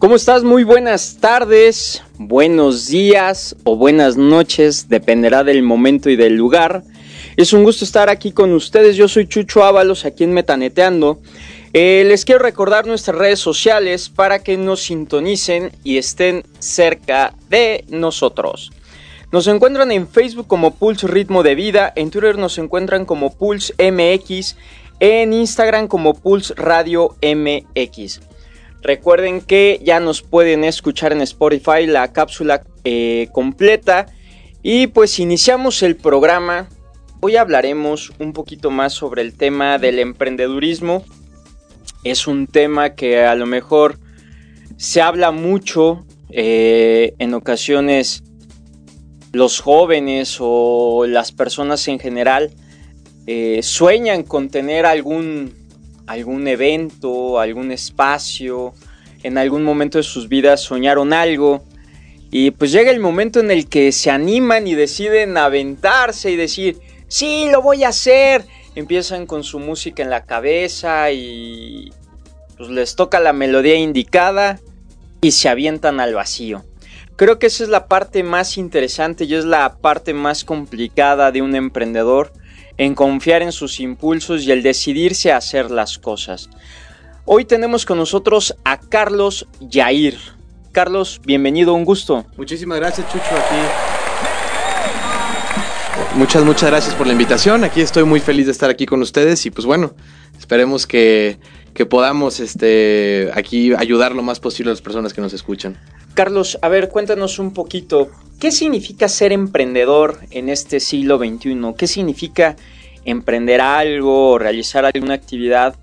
¿Cómo estás? Muy buenas tardes, buenos días o buenas noches, dependerá del momento y del lugar. Es un gusto estar aquí con ustedes, yo soy Chucho Ábalos aquí en Metaneteando. Eh, les quiero recordar nuestras redes sociales para que nos sintonicen y estén cerca de nosotros. Nos encuentran en Facebook como Pulse Ritmo de Vida, en Twitter nos encuentran como Pulse MX, en Instagram como Pulse Radio MX. Recuerden que ya nos pueden escuchar en Spotify la cápsula eh, completa. Y pues iniciamos el programa. Hoy hablaremos un poquito más sobre el tema del emprendedurismo. Es un tema que a lo mejor se habla mucho eh, en ocasiones los jóvenes o las personas en general eh, sueñan con tener algún algún evento, algún espacio, en algún momento de sus vidas soñaron algo y pues llega el momento en el que se animan y deciden aventarse y decir, sí, lo voy a hacer. Empiezan con su música en la cabeza y pues les toca la melodía indicada y se avientan al vacío. Creo que esa es la parte más interesante y es la parte más complicada de un emprendedor en confiar en sus impulsos y el decidirse a hacer las cosas. Hoy tenemos con nosotros a Carlos Yair. Carlos, bienvenido, un gusto. Muchísimas gracias, Chucho, aquí. Muchas, muchas gracias por la invitación. Aquí estoy muy feliz de estar aquí con ustedes y pues bueno, esperemos que, que podamos este, aquí ayudar lo más posible a las personas que nos escuchan. Carlos, a ver, cuéntanos un poquito, ¿qué significa ser emprendedor en este siglo XXI? ¿Qué significa emprender algo realizar alguna actividad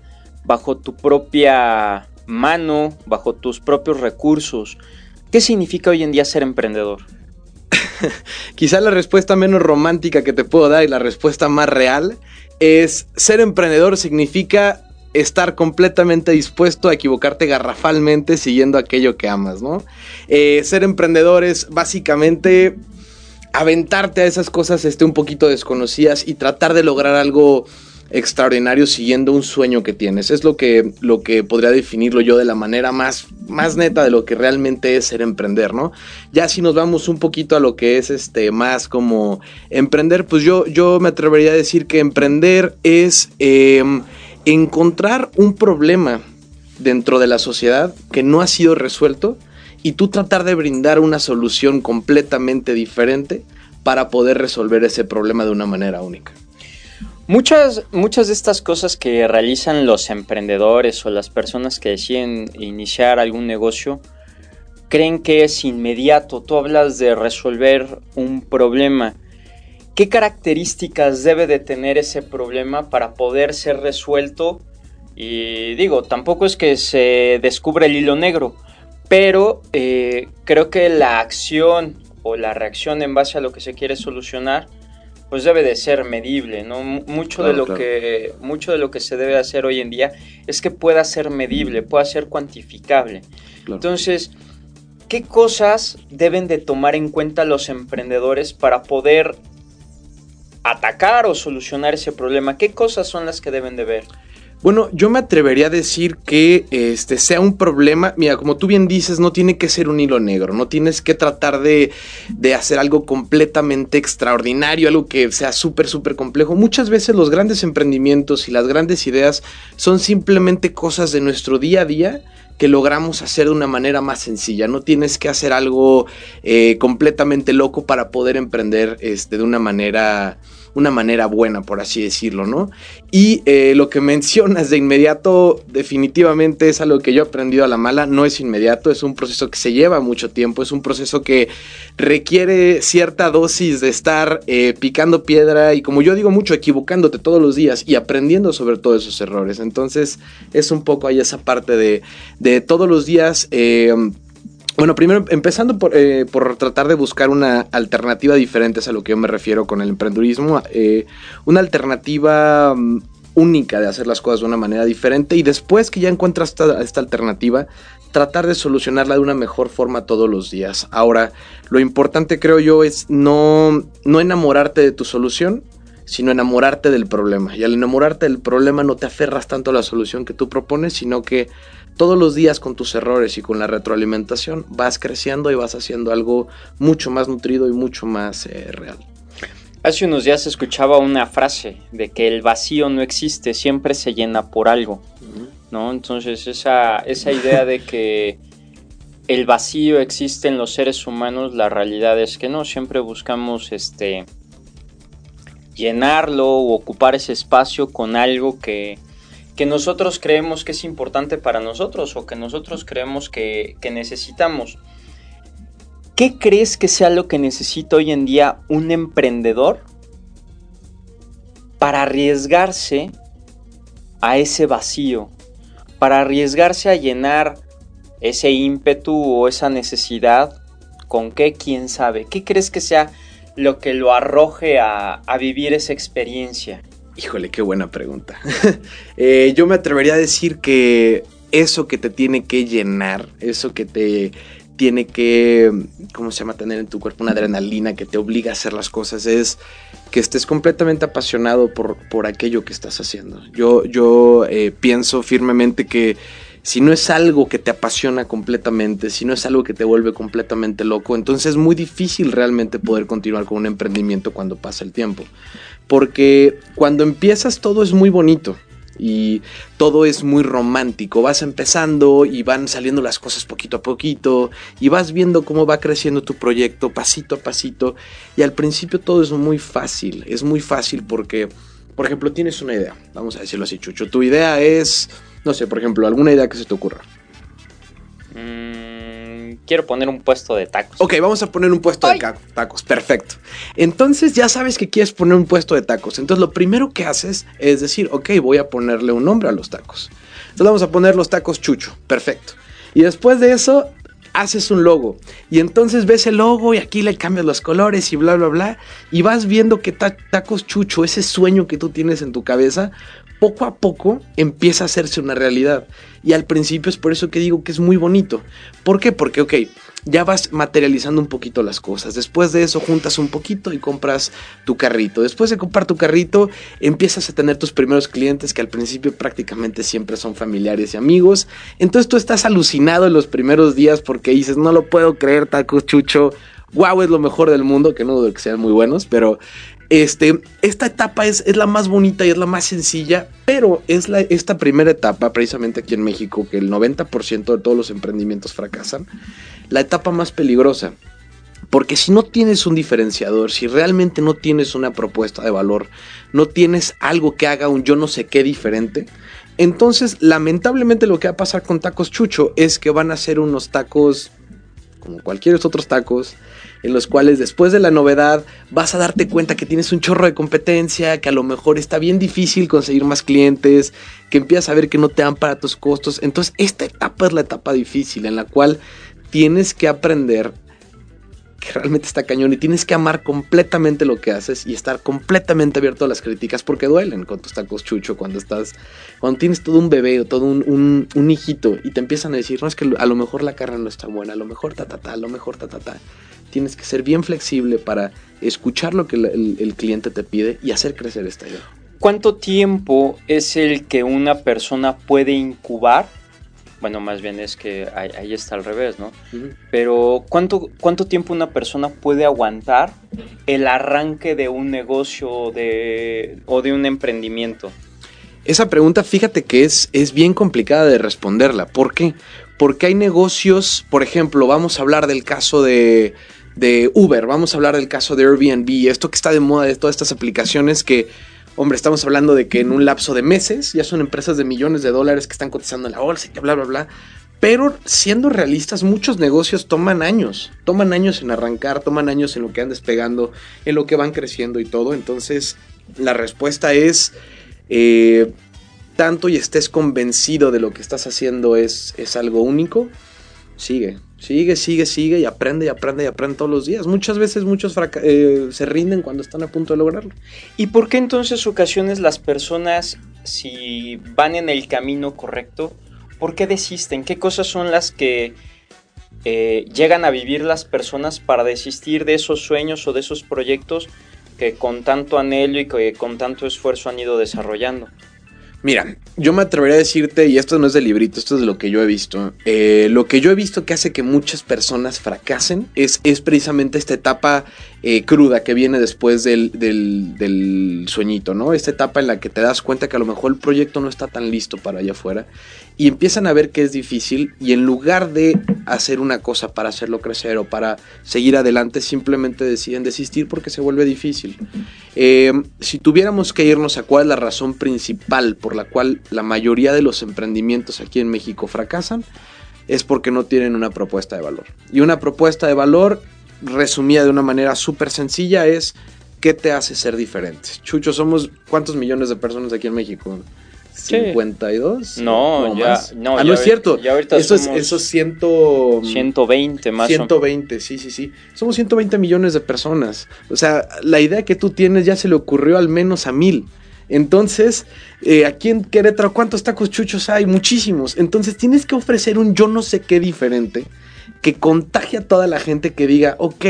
bajo tu propia mano, bajo tus propios recursos? ¿Qué significa hoy en día ser emprendedor? Quizá la respuesta menos romántica que te puedo dar y la respuesta más real es ser emprendedor significa estar completamente dispuesto a equivocarte garrafalmente siguiendo aquello que amas, ¿no? Eh, ser emprendedor es básicamente aventarte a esas cosas este, un poquito desconocidas y tratar de lograr algo extraordinario siguiendo un sueño que tienes. Es lo que, lo que podría definirlo yo de la manera más, más neta de lo que realmente es ser emprender, ¿no? Ya si nos vamos un poquito a lo que es este más como emprender, pues yo, yo me atrevería a decir que emprender es em, encontrar un problema dentro de la sociedad que no ha sido resuelto y tú tratar de brindar una solución completamente diferente para poder resolver ese problema de una manera única. Muchas, muchas de estas cosas que realizan los emprendedores o las personas que deciden iniciar algún negocio creen que es inmediato. Tú hablas de resolver un problema. ¿Qué características debe de tener ese problema para poder ser resuelto? Y digo, tampoco es que se descubra el hilo negro, pero eh, creo que la acción o la reacción en base a lo que se quiere solucionar pues debe de ser medible, ¿no? Mucho, de lo que, mucho de lo que se debe hacer hoy en día es que pueda ser medible, pueda ser cuantificable. Entonces, ¿qué cosas deben de tomar en cuenta los emprendedores para poder atacar o solucionar ese problema? ¿Qué cosas son las que deben de ver? Bueno, yo me atrevería a decir que este sea un problema. Mira, como tú bien dices, no tiene que ser un hilo negro, no tienes que tratar de, de hacer algo completamente extraordinario, algo que sea súper, súper complejo. Muchas veces los grandes emprendimientos y las grandes ideas son simplemente cosas de nuestro día a día que logramos hacer de una manera más sencilla. No tienes que hacer algo eh, completamente loco para poder emprender este, de una manera una manera buena, por así decirlo, ¿no? Y eh, lo que mencionas de inmediato definitivamente es algo que yo he aprendido a la mala, no es inmediato, es un proceso que se lleva mucho tiempo, es un proceso que requiere cierta dosis de estar eh, picando piedra y como yo digo mucho, equivocándote todos los días y aprendiendo sobre todos esos errores. Entonces es un poco ahí esa parte de, de todos los días... Eh, bueno, primero empezando eh, por, tratar de buscar una alternativa diferente a lo que yo me refiero con el emprendurismo, eh, una alternativa mm, única de hacer las cosas de una manera diferente y después que ya encuentras esta, esta, alternativa, tratar de solucionarla de una mejor forma todos los días. Ahora, lo importante creo yo es no, no enamorarte de tu solución, sino enamorarte del problema. Y al enamorarte del problema no te aferras tanto a la solución que tú propones, sino que todos los días con tus errores y con la retroalimentación vas creciendo y vas haciendo algo mucho más nutrido y mucho más eh, real. Hace unos días escuchaba una frase de que el vacío no existe, siempre se llena por algo, ¿no? Entonces esa, esa idea de que el vacío existe en los seres humanos, la realidad es que no, siempre buscamos este llenarlo o ocupar ese espacio con algo que, que nosotros creemos que es importante para nosotros o que nosotros creemos que, necesitamos. ¿Qué crees que sea lo que necesita hoy en día un emprendedor para arriesgarse a ese vacío? Para arriesgarse a llenar ese ímpetu o esa necesidad. ¿Con qué? ¿Quién sabe? ¿Qué crees que sea lo que lo arroje a, a vivir esa experiencia? Híjole, qué buena pregunta. Eh, yo me atrevería a decir que eso que te tiene que llenar, eso que te tiene que, ¿cómo se llama? Tener en tu cuerpo una adrenalina que te obliga a hacer las cosas, es que estés completamente apasionado por, por aquello que estás haciendo. Yo, yo eh, pienso firmemente que si no es algo que te apasiona completamente, si no es algo que te vuelve completamente loco, entonces es muy difícil realmente poder continuar con un emprendimiento cuando pasa el tiempo porque cuando empiezas todo es muy bonito y todo es muy romántico. Vas empezando y van saliendo las cosas poquito a poquito y vas viendo cómo va creciendo tu proyecto pasito a pasito y al principio todo es muy fácil, es muy fácil porque, por ejemplo, tienes una idea, vamos a decirlo así, Chucho, tu idea es, no sé, por ejemplo, alguna idea que se te ocurra. Mm, quiero poner un puesto de tacos. Ok, vamos a poner un puesto de tacos. Perfecto. Entonces ya sabes que quieres poner un puesto de tacos. Entonces lo primero que haces es decir, ok, voy a ponerle un nombre a los tacos. Entonces vamos a poner los tacos chucho. Perfecto. Y después de eso haces un logo y entonces ves el logo y aquí le cambias los colores y bla bla bla y vas viendo que tacos chucho, ese sueño que tú tienes en tu cabeza, poco a poco empieza a hacerse una realidad. Y al principio es por eso que digo que es muy bonito. ¿Por qué? Porque, ok, ya vas materializando un poquito las cosas. Después de eso juntas un poquito y compras tu carrito. Después de comprar tu carrito, empiezas a tener tus primeros clientes que al principio prácticamente siempre son familiares y amigos. Entonces tú estás alucinado en los primeros días porque dices, no lo puedo creer, taco chucho. Wow, es lo mejor del mundo, que no dudo que sean muy buenos, pero este, esta etapa es, es, la más bonita y es la más sencilla, pero es la, esta primera etapa, precisamente aquí en México, que el 90% de todos los emprendimientos fracasan, la etapa más peligrosa. Porque si no tienes un diferenciador, si realmente no tienes una propuesta de valor, no tienes algo que haga un yo no sé qué diferente, entonces lamentablemente lo que va a pasar con tacos chucho es que van a ser unos tacos como cualquier otros tacos, en los cuales después de la novedad vas a darte cuenta que tienes un chorro de competencia, que a lo mejor está bien difícil conseguir más clientes, que empiezas a ver que no te dan para tus costos. Entonces esta etapa es la etapa difícil en la cual tienes que aprender realmente está cañón y tienes que amar completamente lo que haces y estar completamente abierto a las críticas porque duelen con tus tacos chucho cuando estás, cuando tienes todo un bebé o todo un, un, hijito y te empiezan a decir, no es que a lo mejor la carne no está buena, a lo mejor ta ta ta, a lo mejor ta ta ta. Tienes que ser bien flexible para escuchar lo que el, el cliente te pide y hacer crecer esta idea. ¿Cuánto tiempo es el que una persona puede incubar bueno, más bien es que ahí, está al revés, ¿no? Pero ¿cuánto, ¿cuánto tiempo una persona puede aguantar el arranque de un negocio de, o de un emprendimiento? Esa pregunta, fíjate que es, es bien complicada de responderla. ¿Por qué? Porque hay negocios, por ejemplo, vamos a hablar del caso de, de Uber, vamos a hablar del caso de Airbnb, esto que está de moda de todas estas aplicaciones que, hombre, estamos hablando de que en un lapso de meses ya son empresas de millones de dólares que están cotizando en la bolsa y que bla, bla, bla. Pero siendo realistas, muchos negocios toman años, toman años en arrancar, toman años en lo que van despegando, en lo que van creciendo y todo. Entonces, la respuesta es, eh, tanto y estés convencido de lo que estás haciendo es, es algo único, sigue, sigue, sigue, sigue y aprende y aprende y aprende todos los días. Muchas veces muchos eh, se rinden cuando están a punto de lograrlo. ¿Y por qué entonces ocasiones las personas, si van en el camino correcto, ¿por qué desisten? ¿Qué cosas son las que eh, llegan a vivir las personas para desistir de esos sueños o de esos proyectos que con tanto anhelo y que con tanto esfuerzo han ido desarrollando? Mira, yo me atrevería a decirte, y esto no es de librito, esto es de lo que yo he visto. Eh, lo que yo he visto que hace que muchas personas fracasen es, es precisamente esta etapa eh, cruda que viene después del, del, sueñito, ¿no? Esta etapa en la que te das cuenta que a lo mejor el proyecto no está tan listo para allá afuera y empiezan a ver que es difícil y en lugar de hacer una cosa para hacerlo crecer o para seguir adelante, simplemente deciden desistir porque se vuelve difícil. Eh, si tuviéramos que irnos a cuál es la razón principal por la cual la mayoría de los emprendimientos aquí en México fracasan, es porque no tienen una propuesta de valor. Y una propuesta de valor resumida de una manera súper sencilla, es ¿qué te hace ser diferente? Chucho, somos ¿cuántos millones de personas aquí en México? 52 no, ya no, ah, no es cierto. eso es eso 120 más 120 sí sí sí. Somos 120 millones de personas. O sea la idea que tú tienes ya se le ocurrió al menos a mil entonces, eh, aquí en Querétaro, ¿cuántos tacos chuchos hay? Muchísimos. Entonces, tienes que ofrecer un yo no sé qué diferente que contagie a toda la gente que diga, ok,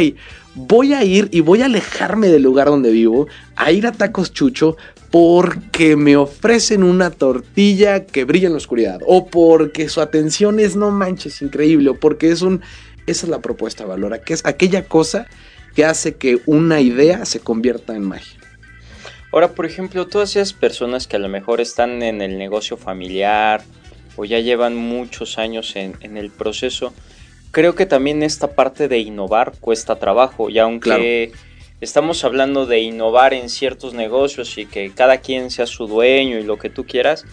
voy a ir y voy a alejarme del lugar donde vivo, a ir a Tacos Chucho porque me ofrecen una tortilla que brilla en la oscuridad, o porque su atención es no manches increíble, o porque es un... Esa es la propuesta valora, que es aquella cosa que hace que una idea se convierta en magia. Ahora, por ejemplo, todas esas personas que a lo mejor están en el negocio familiar o ya llevan muchos años en, en el proceso, creo que también esta parte de innovar cuesta trabajo y aunque estamos hablando de innovar en ciertos negocios y que cada quien sea su dueño y lo que tú quieras,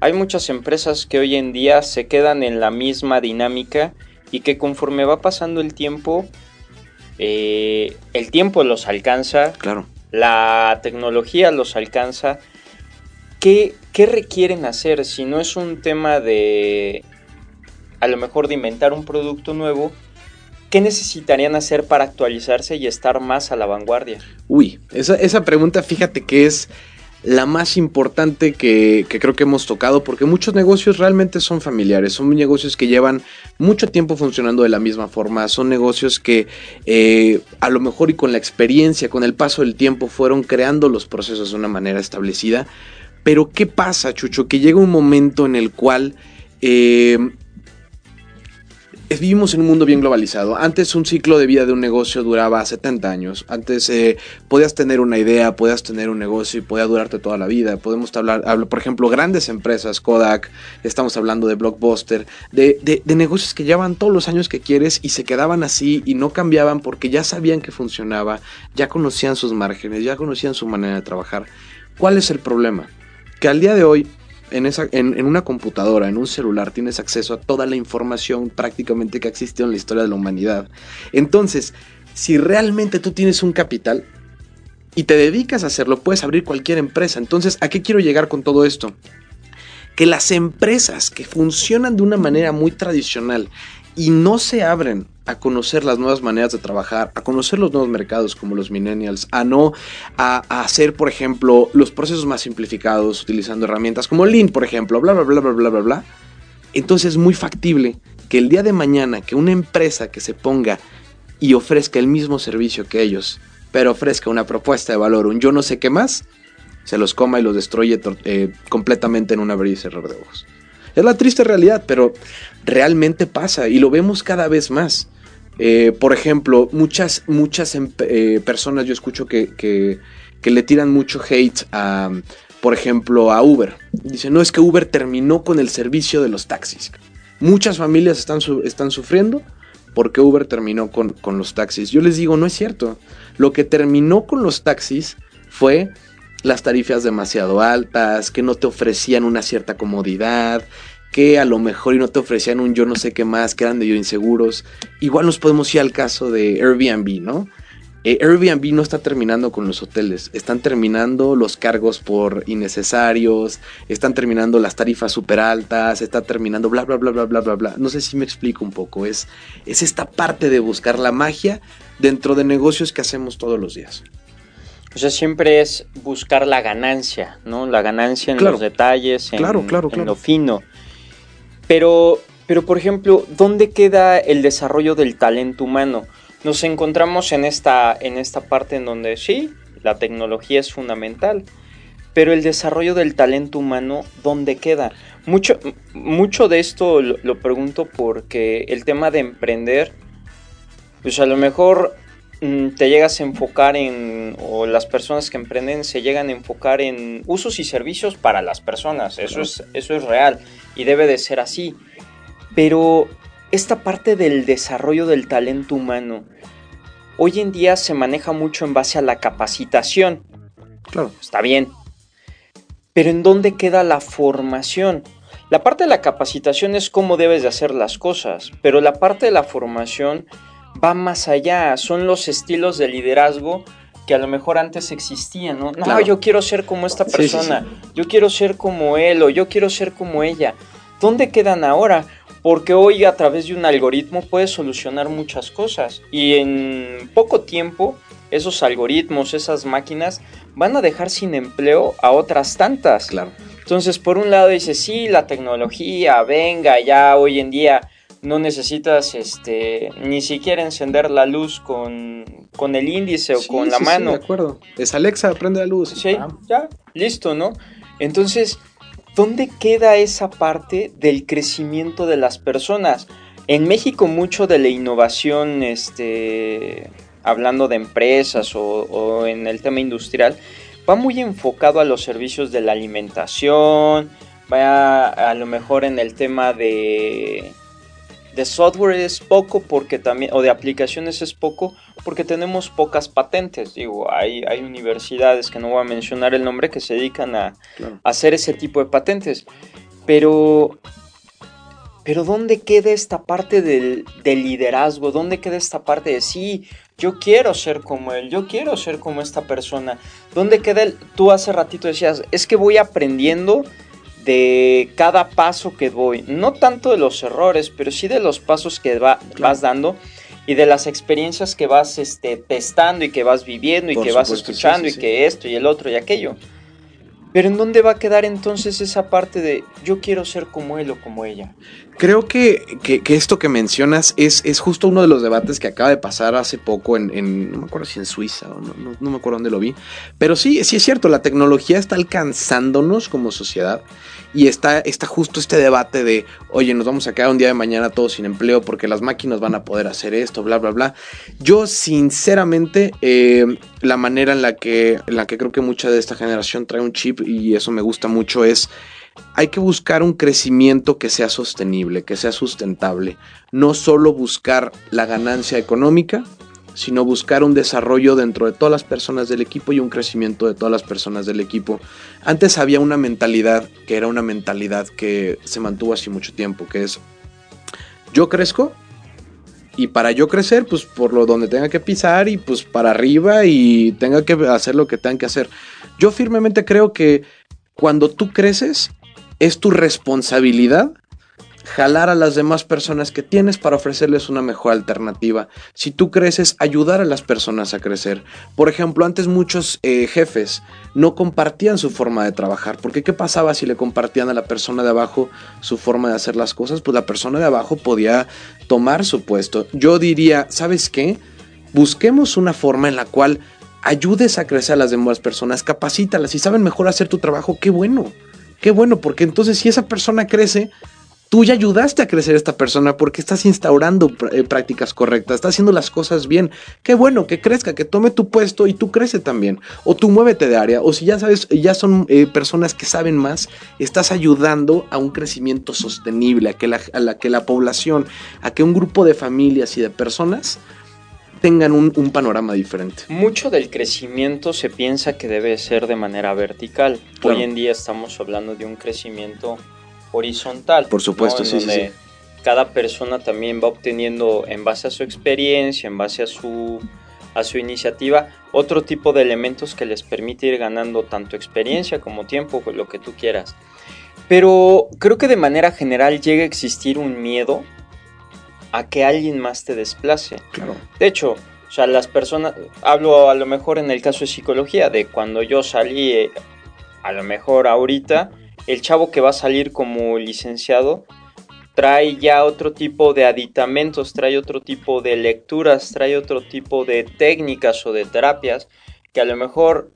hay muchas empresas que hoy en día se quedan en la misma dinámica y que conforme va pasando el tiempo, eh, el tiempo los alcanza, claro. La tecnología los alcanza. ¿Qué, ¿Qué requieren hacer si no es un tema de a lo mejor de inventar un producto nuevo, ¿qué necesitarían hacer para actualizarse y estar más a la vanguardia? Uy, esa, pregunta fíjate que es la más importante que, creo que hemos tocado, porque muchos negocios realmente son familiares, son negocios que llevan mucho tiempo funcionando de la misma forma, son negocios que eh, a lo mejor y con la experiencia, con el paso del tiempo, fueron creando los procesos de una manera establecida. Pero ¿qué pasa, Chucho? Que llega un momento en el cual eh, vivimos en un mundo bien globalizado. Antes un ciclo de vida de un negocio duraba 70 años. Antes eh, podías tener una idea, podías tener un negocio y podía durarte toda la vida. Podemos hablar, por ejemplo, grandes empresas, Kodak, estamos hablando de Blockbuster, de, de negocios que llevan todos los años que quieres y se quedaban así y no cambiaban porque ya sabían que funcionaba, ya conocían sus márgenes, ya conocían su manera de trabajar. ¿Cuál es el problema? Que al día de hoy en, esa, en, una computadora, en un celular, tienes acceso a toda la información prácticamente que ha existido en la historia de la humanidad. Entonces, si realmente tú tienes un capital y te dedicas a hacerlo, puedes abrir cualquier empresa. Entonces, ¿a qué quiero llegar con todo esto? Que las empresas que funcionan de una manera muy tradicional y no se abren a conocer las nuevas maneras de trabajar, a conocer los nuevos mercados como los millennials, a no a, hacer, por ejemplo, los procesos más simplificados utilizando herramientas como Lean, por ejemplo, bla, bla, bla, bla, bla, bla, bla. Entonces es muy factible que el día de mañana que una empresa que se ponga y ofrezca el mismo servicio que ellos, pero ofrezca una propuesta de valor, un yo no sé qué más, se los coma y los destruye eh, completamente en un abrir y cerrar de ojos. Es la triste realidad, pero realmente pasa y lo vemos cada vez más. Eh, por ejemplo, muchas, muchas em, eh, personas yo escucho que, le tiran mucho hate a, por ejemplo, a Uber. Dicen, no, es que Uber terminó con el servicio de los taxis. Muchas familias están, están sufriendo por qué Uber terminó con, con los taxis. Yo les digo, no es cierto. Lo que terminó con los taxis fue las tarifas demasiado altas, que no te ofrecían una cierta comodidad, que a lo mejor y no te ofrecían un yo no sé qué más, que eran de yo inseguros. Igual nos podemos ir al caso de Airbnb, ¿no? Eh, Airbnb no está terminando con los hoteles, están terminando los cargos por innecesarios, están terminando las tarifas súper altas, está terminando bla, bla, bla, bla, bla, bla, bla. No sé si me explico un poco, es, es esta parte de buscar la magia dentro de negocios que hacemos todos los días. O sea, siempre es buscar la ganancia, ¿no? La ganancia en los detalles, en, claro, claro, en lo fino. Pero, pero, por ejemplo, ¿dónde queda el desarrollo del talento humano? Nos encontramos en esta, en esta parte en donde sí, la tecnología es fundamental, pero el desarrollo del talento humano, ¿dónde queda? Mucho, mucho de esto lo, lo pregunto porque el tema de emprender, pues a lo mejor te llegas a enfocar en, o las personas que emprenden se llegan a enfocar en usos y servicios para las personas. Eso, es, eso es real y debe de ser así. Pero esta parte del desarrollo del talento humano, hoy en día se maneja mucho en base a la capacitación. Claro. Está bien. Pero ¿en dónde queda la formación? La parte de la capacitación es cómo debes de hacer las cosas, pero la parte de la formación va más allá, son los estilos de liderazgo que a lo mejor antes existían, ¿no? No, yo quiero ser como esta persona, yo quiero ser como él o yo quiero ser como ella. ¿Dónde quedan ahora? Porque hoy a través de un algoritmo puedes solucionar muchas cosas y en poco tiempo esos algoritmos, esas máquinas van a dejar sin empleo a otras tantas. Claro. Entonces, por un lado dice, sí, la tecnología, venga, ya hoy en día no necesitas este ni siquiera encender la luz con, con el índice o con la mano. Sí, de acuerdo. Es Alexa, prende la luz. Sí, ya, listo, ¿no? Entonces, ¿dónde queda esa parte del crecimiento de las personas? En México mucho de la innovación, este, hablando de empresas o, o en el tema industrial, va muy enfocado a los servicios de la alimentación, va a lo mejor en el tema de de software es poco porque también, o de aplicaciones es poco porque tenemos pocas patentes. Digo, hay, hay universidades que no voy a mencionar el nombre que se dedican a, hacer ese tipo de patentes. Pero, pero ¿dónde queda esta parte del, del, liderazgo? ¿Dónde queda esta parte de sí, yo quiero ser como él, yo quiero ser como esta persona? ¿Dónde queda el, tú hace ratito decías, es que voy aprendiendo de cada paso que voy, no tanto de los errores, pero sí de los pasos que vas dando y de las experiencias que vas este, testando y que vas viviendo y que vas escuchando y que esto y el otro y aquello. Pero ¿en dónde va a quedar entonces esa parte de yo quiero ser como él o como ella? Creo que, esto que mencionas es, es, justo uno de los debates que acaba de pasar hace poco en, no me acuerdo si en Suiza o no, no, no, me acuerdo dónde lo vi, pero sí, sí es cierto, la tecnología está alcanzándonos como sociedad y está, está justo este debate de, oye, nos vamos a quedar un día de mañana todos sin empleo porque las máquinas van a poder hacer esto, bla, bla, bla. Yo sinceramente, eh, la manera en la, que, en la que creo que mucha de esta generación trae un chip y eso me gusta mucho es hay que buscar un crecimiento que sea sostenible, que sea sustentable. No solo buscar la ganancia económica, sino buscar un desarrollo dentro de todas las personas del equipo y un crecimiento de todas las personas del equipo. Antes había una mentalidad que era una mentalidad que se mantuvo así mucho tiempo, que es yo crezco y para yo crecer, pues por lo donde tenga que pisar y pues para arriba y tenga que hacer lo que tenga que hacer. Yo firmemente creo que cuando tú creces es tu responsabilidad jalar a las demás personas que tienes para ofrecerles una mejor alternativa. Si tú creces, ayudar a las personas a crecer. Por ejemplo, antes muchos eh, jefes no compartían su forma de trabajar, porque ¿qué pasaba si le compartían a la persona de abajo su forma de hacer las cosas? Pues la persona de abajo podía tomar su puesto. Yo diría, ¿sabes qué? Busquemos una forma en la cual ayudes a crecer a las demás personas, capacítalas. Si saben mejor hacer tu trabajo, qué bueno. Qué bueno, porque entonces si esa persona crece, tú ya ayudaste a crecer a esta persona porque estás instaurando eh, prácticas correctas, estás haciendo las cosas bien. Qué bueno que crezca, que tome tu puesto y tú crece también. O tú muévete de área. O si ya sabes, ya son eh, personas que saben más, estás ayudando a un crecimiento sostenible, a que, la, a la, que la población, a que un grupo de familias y de personas tengan un, un, panorama diferente. Mucho del crecimiento se piensa que debe ser de manera vertical. Claro. Hoy en día estamos hablando de un crecimiento horizontal. Por supuesto, ¿no? sí, sí, sí, Cada persona también va obteniendo, en base a su experiencia, en base a su, a su iniciativa, otro tipo de elementos que les permite ir ganando tanto experiencia como tiempo, lo que tú quieras. Pero creo que de manera general llega a existir un miedo a que alguien más te desplace. Claro. De hecho, o sea, las personas, hablo a lo mejor en el caso de psicología, de cuando yo salí, eh, a lo mejor ahorita, el chavo que va a salir como licenciado trae ya otro tipo de aditamentos, trae otro tipo de lecturas, trae otro tipo de técnicas o de terapias que a lo mejor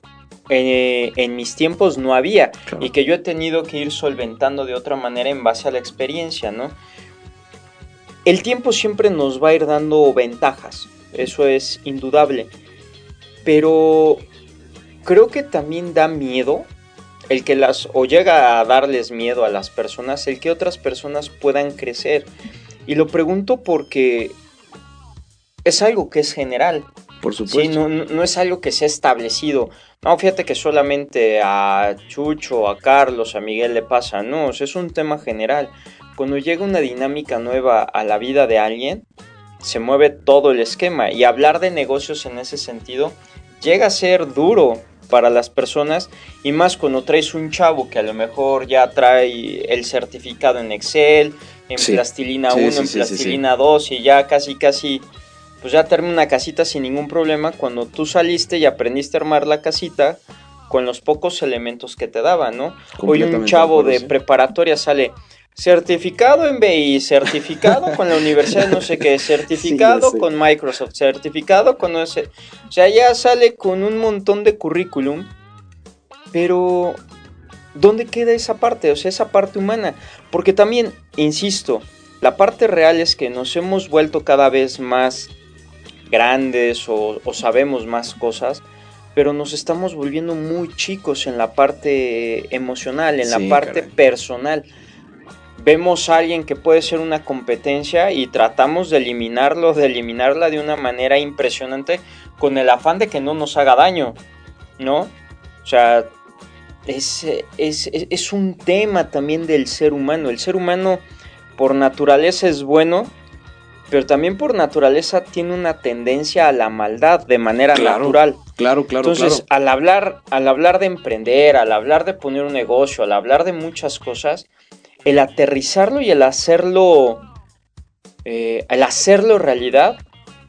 eh, en mis tiempos no había claro. y que yo he tenido que ir solventando de otra manera en base a la experiencia, ¿no? El tiempo siempre nos va a ir dando ventajas, eso es indudable, pero creo que también da miedo el que las o llega a darles miedo a las personas, el que otras personas puedan crecer. Y lo pregunto porque es algo que es general. Por supuesto. Sí, no, no, es algo que se ha establecido. No, fíjate que solamente a Chucho, a Carlos, a Miguel le pasa. No, es un tema general. Cuando llega una dinámica nueva a la vida de alguien, se mueve todo el esquema. Y hablar de negocios en ese sentido llega a ser duro para las personas y más cuando traes un chavo que a lo mejor ya trae el certificado en Excel, en sí. plastilina 1, sí, sí, en plastilina 2 y ya casi casi pues ya termina una casita sin ningún problema cuando tú saliste y aprendiste a armar la casita con los pocos elementos que te daban, ¿no? Hoy un chavo de preparatoria sale certificado en BI, certificado con la universidad no sé qué, certificado sí, con Microsoft, certificado con no sé, o sea, ya sale con un montón de currículum, pero ¿dónde queda esa parte? O sea, esa parte humana, porque también, insisto, la parte real es que nos hemos vuelto cada vez más grandes o, o sabemos más cosas, pero nos estamos volviendo muy chicos en la parte emocional, en sí, la parte caray. personal vemos a alguien que puede ser una competencia y tratamos de eliminarlo, de eliminarla de una manera impresionante con el afán de que no nos haga daño, ¿no? O sea, es, es, es un tema también del ser humano. El ser humano por naturaleza es bueno, pero también por naturaleza tiene una tendencia a la maldad de manera claro, natural. Claro, claro. Entonces, claro. al hablar, al hablar de emprender, al hablar de poner un negocio, al hablar de muchas cosas, el aterrizarlo y el hacerlo, eh, el hacerlo realidad,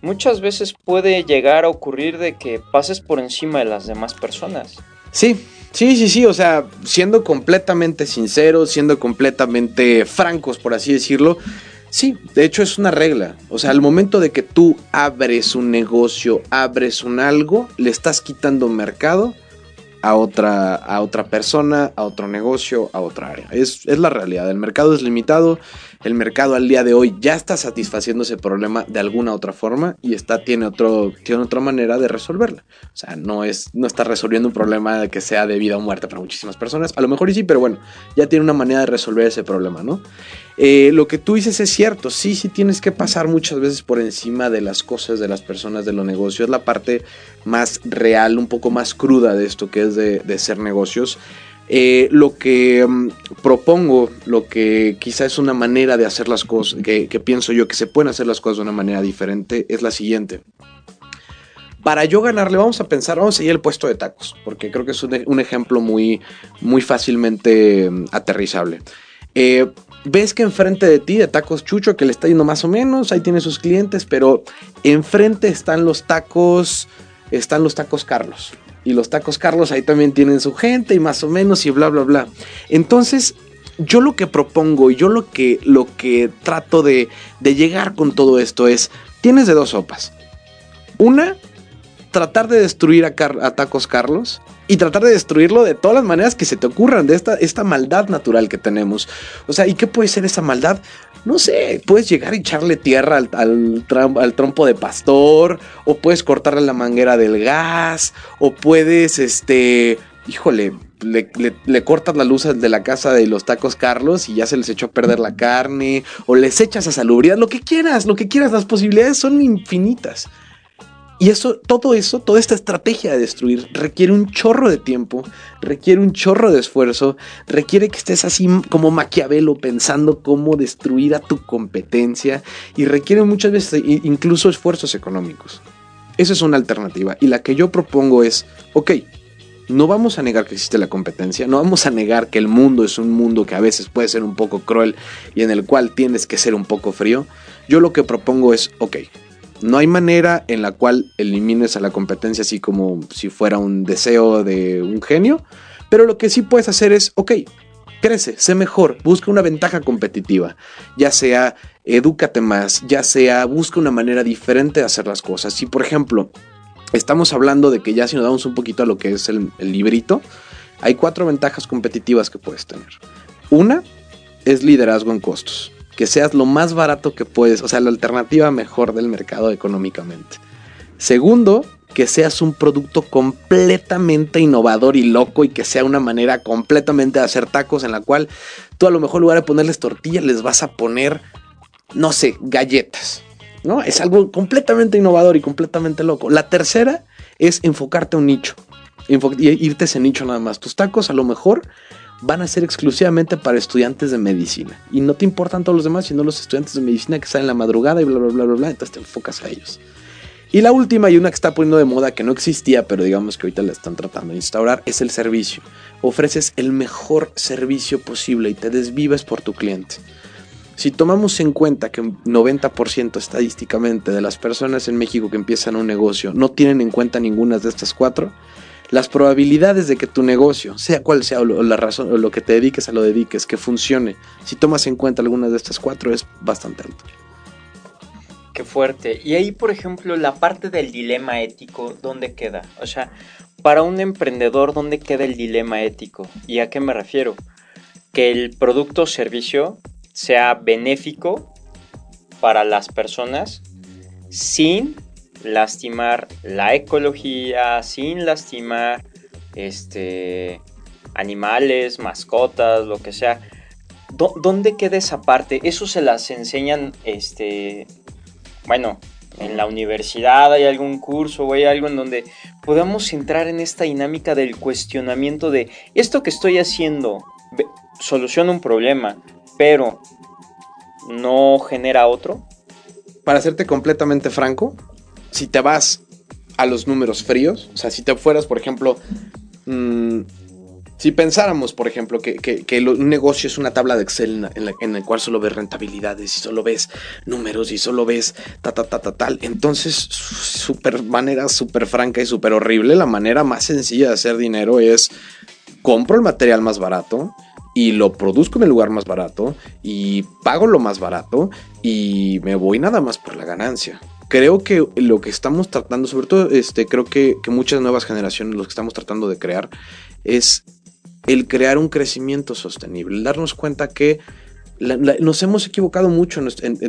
muchas veces puede llegar a ocurrir de que pases por encima de las demás personas. Sí, sí, sí, sí, o sea, siendo completamente sinceros, siendo completamente francos, por así decirlo, sí, de hecho es una regla. O sea, al momento de que tú abres un negocio, abres un algo, le estás quitando mercado a otra, a otra persona, a otro negocio, a otra área. Es, es, la realidad. El mercado es limitado. El mercado al día de hoy ya está satisfaciendo ese problema de alguna otra forma y está, tiene, otro, tiene otra manera de resolverla. O sea, no, es, no está resolviendo un problema que sea de vida o muerte para muchísimas personas. A lo mejor sí, pero bueno, ya tiene una manera de resolver ese problema, ¿no? Eh, lo que tú dices es cierto. Sí, sí tienes que pasar muchas veces por encima de las cosas, de las personas, de los negocios. La parte más real, un poco más cruda de esto que es de, de ser negocios. Eh, lo que um, propongo, lo que quizá es una manera de hacer las cosas, que, pienso yo que se pueden hacer las cosas de una manera diferente, es la siguiente. Para yo ganarle, vamos a pensar, vamos a seguir el puesto de tacos, porque creo que es un, un ejemplo muy, muy fácilmente um, aterrizable. Eh, ves que enfrente de ti, de tacos Chucho, que le está yendo más o menos, ahí tiene sus clientes, pero enfrente están los tacos, están los tacos Carlos y los tacos Carlos ahí también tienen su gente y más o menos y bla bla bla. Entonces, yo lo que propongo yo lo que, lo que trato de, de llegar con todo esto es, tienes de dos sopas. Una, tratar de destruir a, a tacos Carlos y tratar de destruirlo de todas las maneras que se te ocurran, de esta, esta maldad natural que tenemos. O sea, ¿y qué puede ser esa maldad? No sé, puedes llegar y echarle tierra al, al, trompo de pastor, o puedes cortarle la manguera del gas, o puedes, este, híjole, le, cortas la luz de la casa de los tacos Carlos y ya se les echó a perder la carne, o les echas a salubridad, lo que quieras, lo que quieras, las posibilidades son infinitas. Y eso, todo eso, toda esta estrategia de destruir requiere un chorro de tiempo, requiere un chorro de esfuerzo, requiere que estés así como Maquiavelo pensando cómo destruir a tu competencia y requiere muchas veces incluso esfuerzos económicos. Esa es una alternativa y la que yo propongo es, ok, no vamos a negar que existe la competencia, no vamos a negar que el mundo es un mundo que a veces puede ser un poco cruel y en el cual tienes que ser un poco frío. Yo lo que propongo es, ok, no hay manera en la cual elimines a la competencia así como si fuera un deseo de un genio, pero lo que sí puedes hacer es, ok, crece, sé mejor, busca una ventaja competitiva, ya sea edúcate más, ya sea busca una manera diferente de hacer las cosas. Si por ejemplo estamos hablando de que ya si nos damos un poquito a lo que es el, el librito, hay cuatro ventajas competitivas que puedes tener. Una es liderazgo en costos que seas lo más barato que puedes, o sea, la alternativa mejor del mercado económicamente. Segundo, que seas un producto completamente innovador y loco y que sea una manera completamente de hacer tacos en la cual tú a lo mejor en lugar de ponerles tortillas les vas a poner, no sé, galletas. ¿No? Es algo completamente innovador y completamente loco. La tercera es enfocarte a un nicho. y irte ese nicho nada más. Tus tacos a lo mejor van a ser exclusivamente para estudiantes de medicina. Y no te importan todos los demás, sino los estudiantes de medicina que salen en la madrugada y bla, bla, bla, bla, bla. Entonces te enfocas a ellos. Y la última y una que está poniendo de moda que no existía, pero digamos que ahorita la están tratando de instaurar, es el servicio. Ofreces el mejor servicio posible y te desvives por tu cliente. Si tomamos en cuenta que un 90% estadísticamente de las personas en México que empiezan un negocio no tienen en cuenta ninguna de estas cuatro, las probabilidades de que tu negocio, sea cual sea la razón o lo que te dediques a lo dediques, que funcione, si tomas en cuenta alguna de estas cuatro, es bastante alto. Qué fuerte. Y ahí, por ejemplo, la parte del dilema ético, ¿dónde queda? O sea, para un emprendedor, ¿dónde queda el dilema ético? ¿Y a qué me refiero? Que el producto o servicio sea benéfico para las personas sin lastimar la ecología, sin lastimar este, animales, mascotas, lo que sea. ¿Dónde queda esa parte? Eso se las enseñan, este, bueno, en la universidad hay algún curso o hay algo en donde podamos entrar en esta dinámica del cuestionamiento de esto que estoy haciendo soluciona un problema, pero no genera otro. Para serte completamente franco, si te vas a los números fríos, o sea, si te fueras, por ejemplo, mmm, si pensáramos, por ejemplo, que, que, un negocio es una tabla de Excel en la, en la, cual solo ves rentabilidades y solo ves números y solo ves ta, ta, ta, ta, tal, entonces, súper manera súper franca y súper horrible, la manera más sencilla de hacer dinero es compro el material más barato y lo produzco en el lugar más barato y pago lo más barato y me voy nada más por la ganancia creo que lo que estamos tratando, sobre todo este, creo que, muchas nuevas generaciones lo que estamos tratando de crear es el crear un crecimiento sostenible, el darnos cuenta que nos hemos equivocado mucho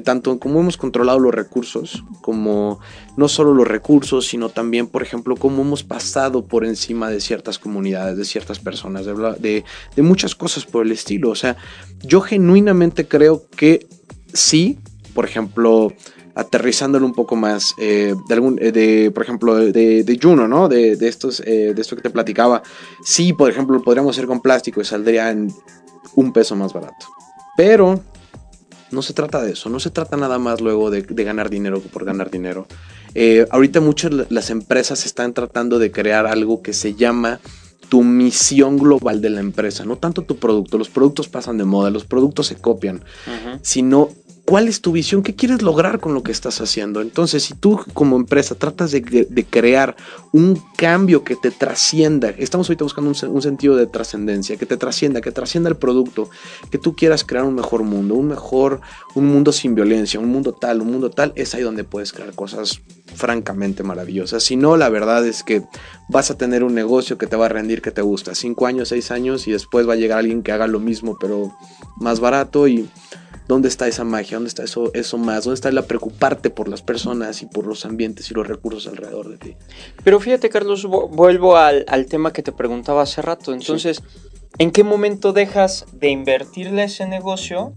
tanto en cómo hemos controlado los recursos, como no solo los recursos, sino también, por ejemplo, cómo hemos pasado por encima de ciertas comunidades, de ciertas personas, de muchas cosas por el estilo. O sea, yo genuinamente creo que sí, por ejemplo, aterrizándolo un poco más, eh, de, algún, eh, de, por ejemplo, de, de Juno, ¿no? De, de estos, eh, de esto que te platicaba. Sí, por ejemplo, lo podríamos hacer con plástico y saldría en un peso más barato. Pero no se trata de eso, no se trata nada más luego de, ganar dinero por ganar dinero. ahorita muchas las empresas están tratando de crear algo que se llama tu misión global de la empresa, no tanto tu producto, los productos pasan de moda, los productos se copian, sino ¿Cuál es tu visión? ¿Qué quieres lograr con lo que estás haciendo? Entonces, si tú como empresa tratas de, crear un cambio que te trascienda, estamos ahorita buscando un, un sentido de trascendencia, que te trascienda, que trascienda el producto, que tú quieras crear un mejor mundo, un mejor, un mundo sin violencia, un mundo tal, un mundo tal, es ahí donde puedes crear cosas francamente maravillosas. Si no, la verdad es que vas a tener un negocio que te va a rendir que te gusta, cinco años, seis años, y después va a llegar alguien que haga lo mismo, pero más barato y ¿Dónde está esa magia? ¿Dónde está eso, eso más? ¿Dónde está la preocuparte por las personas y por los ambientes y los recursos alrededor de ti? Pero fíjate, Carlos, vuelvo al, tema que te preguntaba hace rato. Entonces, ¿en qué momento dejas de invertirle ese negocio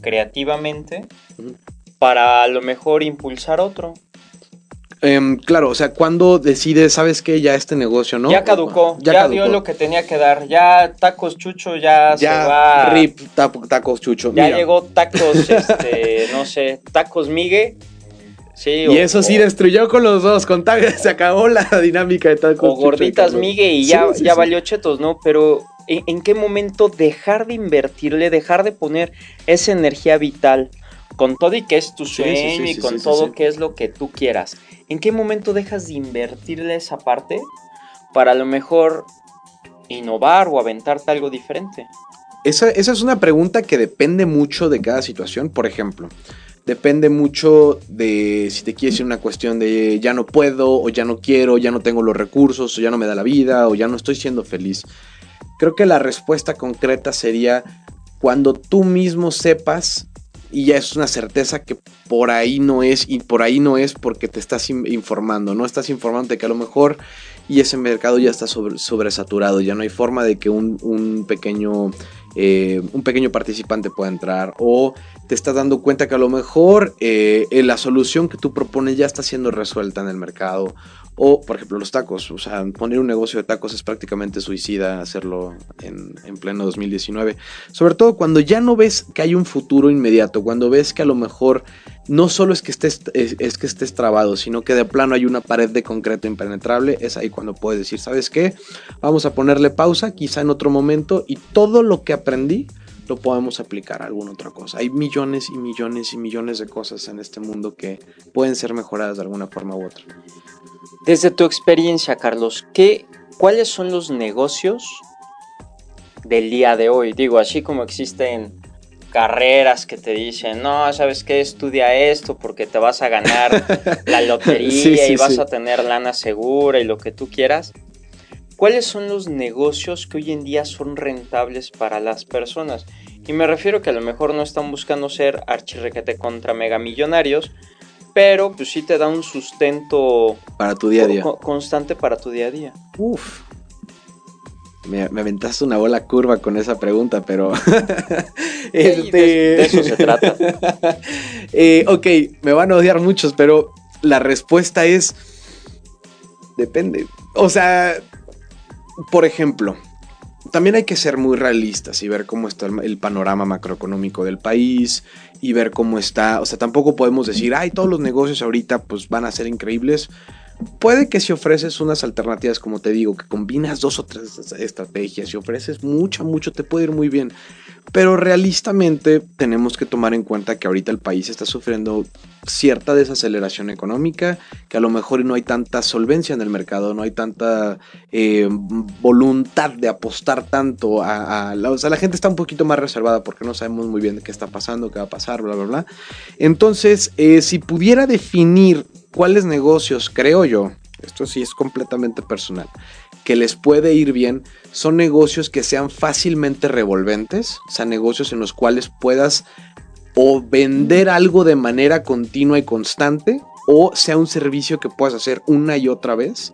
creativamente para a lo mejor impulsar otro? Em, claro, o sea, cuando decides, sabes que ya este negocio, ¿no? Ya caducó, ya, dio lo que tenía que dar, ya tacos chucho ya, se va. Rip tacos chucho. Ya llegó tacos, este, no sé, tacos migue. Sí, y eso sí destruyó con los dos, con se acabó la dinámica de tacos. O gorditas migue y ya, ya valió chetos, ¿no? Pero ¿en, ¿en qué momento dejar de invertirle, dejar de poner esa energía vital? Con todo y que es tu sueño y con todo que es lo que tú quieras. ¿En qué momento dejas de invertirle esa parte para a lo mejor innovar o aventarte algo diferente? Esa, esa es una pregunta que depende mucho de cada situación. Por ejemplo, depende mucho de si te quieres ir una cuestión de ya no puedo o ya no quiero, ya no tengo los recursos o ya no me da la vida o ya no estoy siendo feliz. Creo que la respuesta concreta sería cuando tú mismo sepas y ya es una certeza que por ahí no es y por ahí no es porque te estás informando, no estás informando de que a lo mejor y ese mercado ya está sobresaturado, ya no hay forma de que un, pequeño eh, un pequeño participante pueda entrar o te estás dando cuenta que a lo mejor eh, la solución que tú propones ya está siendo resuelta en el mercado o, por ejemplo, los tacos. O sea, poner un negocio de tacos es prácticamente suicida hacerlo en, pleno 2019. Sobre todo cuando ya no ves que hay un futuro inmediato, cuando ves que a lo mejor no solo es que estés, es, que estés trabado, sino que de plano hay una pared de concreto impenetrable, es ahí cuando puedes decir, ¿sabes qué? Vamos a ponerle pausa, quizá en otro momento, y todo lo que aprendí lo podemos aplicar a alguna otra cosa. Hay millones y millones y millones de cosas en este mundo que pueden ser mejoradas de alguna forma u otra. Desde tu experiencia, Carlos, ¿qué, ¿cuáles son los negocios del día de hoy? Digo, así como existen carreras que te dicen, no, ¿sabes qué? Estudia esto porque te vas a ganar la lotería y vas a tener lana segura y lo que tú quieras. ¿Cuáles son los negocios que hoy en día son rentables para las personas? Y me refiero que a lo mejor no están buscando ser archirrequete contra megamillonarios, pero pues sí te da un sustento para tu día a día. constante para tu día a día. Uf. Me, me aventaste una bola curva con esa pregunta, pero. este... de, eso se trata. eh, ok, me van a odiar muchos, pero la respuesta es. Depende. O sea, por ejemplo, también hay que ser muy realistas y ver cómo está el, panorama macroeconómico del país y ver cómo está, o sea, tampoco podemos decir, ay, todos los negocios ahorita pues van a ser increíbles. Puede que si ofreces unas alternativas, como te digo, que combinas dos o tres estrategias y ofreces mucho, mucho, te puede ir muy bien. Pero realistamente tenemos que tomar en cuenta que ahorita el país está sufriendo cierta desaceleración económica, que a lo mejor no hay tanta solvencia en el mercado, no hay tanta eh, voluntad de apostar tanto a, la, o sea, la gente está un poquito más reservada porque no sabemos muy bien qué está pasando, qué va a pasar, bla, bla, bla. Entonces, eh, si pudiera definir cuáles negocios, creo yo, esto sí es completamente personal, que les puede ir bien, son negocios que sean fácilmente revolventes, o sea, negocios en los cuales puedas o vender algo de manera continua y constante, o sea un servicio que puedas hacer una y otra vez,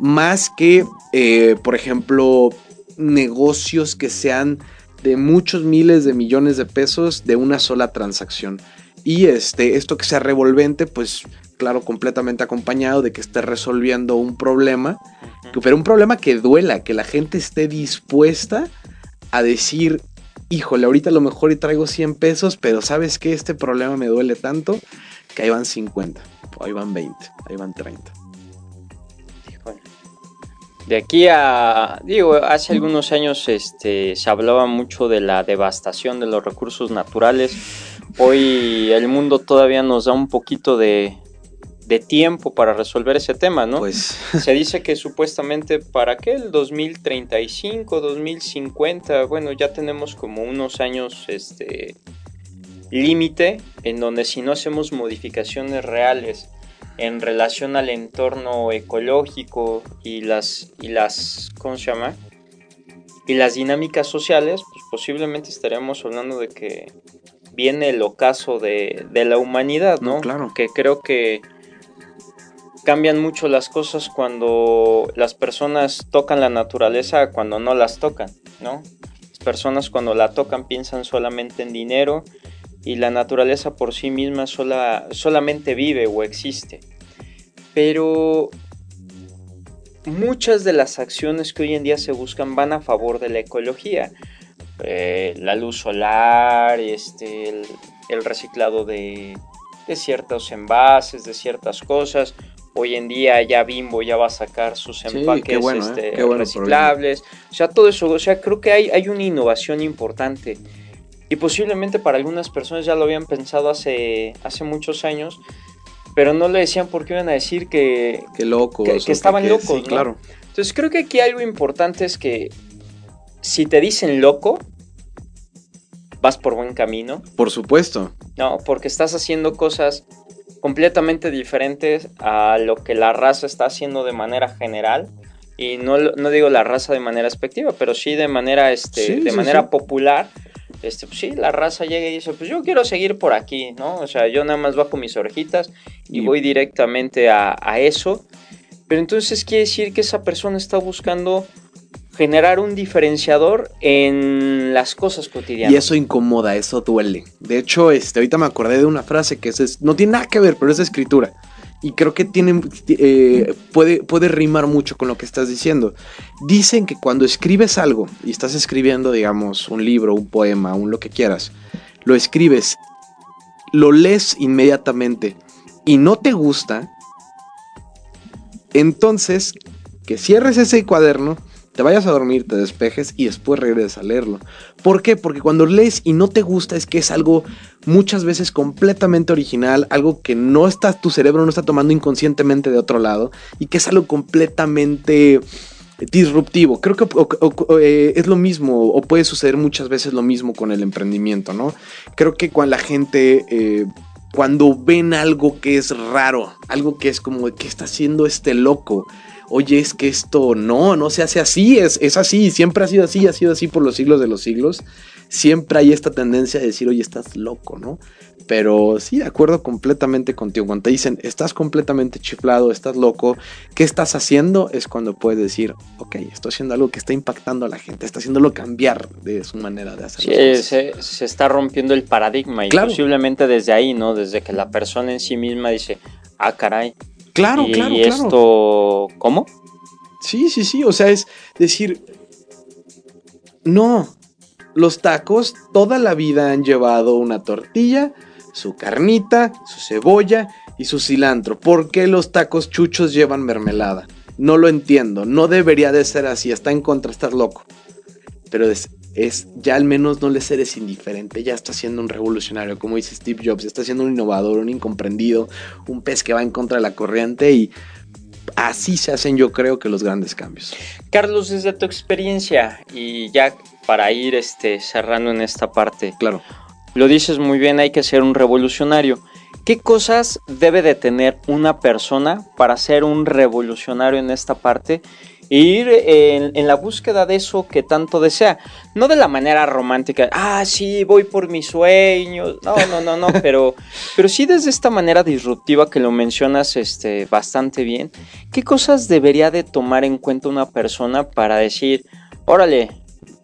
más que, eh, por ejemplo, negocios que sean de muchos miles de millones de pesos de una sola transacción. Y este, esto que sea revolvente, pues claro, completamente acompañado de que esté resolviendo un problema, pero un problema que duela, que la gente esté dispuesta a decir, híjole, ahorita a lo mejor y traigo 100 pesos, pero sabes que este problema me duele tanto que ahí van 50, ahí van 20, ahí van 30. De aquí a, digo, hace algunos años este, se hablaba mucho de la devastación de los recursos naturales. Hoy el mundo todavía nos da un poquito de, de tiempo para resolver ese tema, ¿no? Pues Se dice que supuestamente para qué el 2035, 2050, bueno, ya tenemos como unos años este límite en donde si no hacemos modificaciones reales en relación al entorno ecológico y las y las ¿cómo se llama? y las dinámicas sociales, pues posiblemente estaremos hablando de que viene el ocaso de, de la humanidad, ¿no? No, claro. Que creo que cambian mucho las cosas cuando las personas tocan la naturaleza cuando no las tocan, ¿no? Las personas cuando la tocan piensan solamente en dinero y la naturaleza por sí misma sola, solamente vive o existe. Pero muchas de las acciones que hoy en día se buscan van a favor de la ecología. Eh, la luz solar, este, el, reciclado de ciertos envases, de ciertas cosas. Hoy en día ya Bimbo ya va a sacar sus empaques bueno, ¿eh? este, bueno reciclables. O sea, todo eso, o sea, creo que hay, hay una innovación importante. Y posiblemente para algunas personas ya lo habían pensado hace, hace muchos años, pero no le decían por qué iban a decir que... Qué locos. Que- que estaban locos, Sí, ¿no? claro. Entonces creo que aquí algo importante es que si te dicen loco, vas por buen camino. Por supuesto. No, porque estás haciendo cosas completamente diferentes a lo que la raza está haciendo de manera general. Y no, no digo la raza de manera expectiva, pero sí de manera, este, Sí, de sí, manera sí. popular. Este, pues sí, la raza llega y dice, pues yo quiero seguir por aquí, ¿no? O sea, yo nada más bajo mis orejitas y, Y- voy directamente a, a eso. Pero entonces quiere decir que esa persona está buscando generar un diferenciador en las cosas cotidianas. Y eso incomoda, eso duele. De hecho, este, ahorita me acordé de una frase que es, no tiene nada que ver, pero es de escritura. Y creo que tiene, eh, puede, puede rimar mucho con lo que estás diciendo. Dicen que cuando escribes algo y estás escribiendo, digamos, un libro, un poema, un lo que quieras, lo escribes, lo lees inmediatamente y no te gusta, entonces que cierres ese cuaderno, te vayas a dormir, te despejes y después regreses a leerlo. ¿Por qué? Porque cuando lees y no te gusta es que es algo muchas veces completamente original, algo que no está, tu cerebro no está tomando inconscientemente de otro lado y que es algo completamente disruptivo. Creo que eh, es lo mismo o puede suceder muchas veces lo mismo con el emprendimiento, ¿no? Creo que cuando la gente... eh, cuando ven algo que es raro, algo que es como que está haciendo este loco, oye, es que esto no, no se hace así, es, es así, siempre ha sido así, ha sido así por los siglos de los siglos. Siempre hay esta tendencia de decir, oye, estás loco, ¿no? Pero sí, de acuerdo completamente contigo. Cuando te dicen, estás completamente chiflado, estás loco, ¿qué estás haciendo? Es cuando puedes decir, ok, estoy haciendo algo que está impactando a la gente, está haciéndolo cambiar de su manera de hacer Sí, las cosas. se, se está rompiendo el paradigma y Claro. posiblemente desde ahí, ¿no? Desde que la persona en sí misma dice, ah, caray. Claro, y claro, claro. esto, ¿cómo? Sí, sí, sí. O sea, es decir, no. Los tacos toda la vida han llevado una tortilla, su carnita, su cebolla y su cilantro. ¿Por qué los tacos chuchos llevan mermelada? No lo entiendo. No debería de ser así. Está en contra, estás loco. Pero es, es ya al menos no les eres indiferente. Ya está siendo un revolucionario, como dice Steve Jobs. Está siendo un innovador, un incomprendido, un pez que va en contra de la corriente y así se hacen yo creo que los grandes cambios. Carlos, desde tu experiencia y ya para ir este, cerrando en esta parte, Claro. lo dices muy bien, hay que ser un revolucionario. ¿Qué cosas debe de tener una persona para ser un revolucionario en esta parte? E ir en, en la búsqueda de eso que tanto desea. No de la manera romántica, ah, sí, voy por mis sueños. No, no, no, no, pero, pero sí desde esta manera disruptiva que lo mencionas este, bastante bien. ¿Qué cosas debería de tomar en cuenta una persona para decir, órale,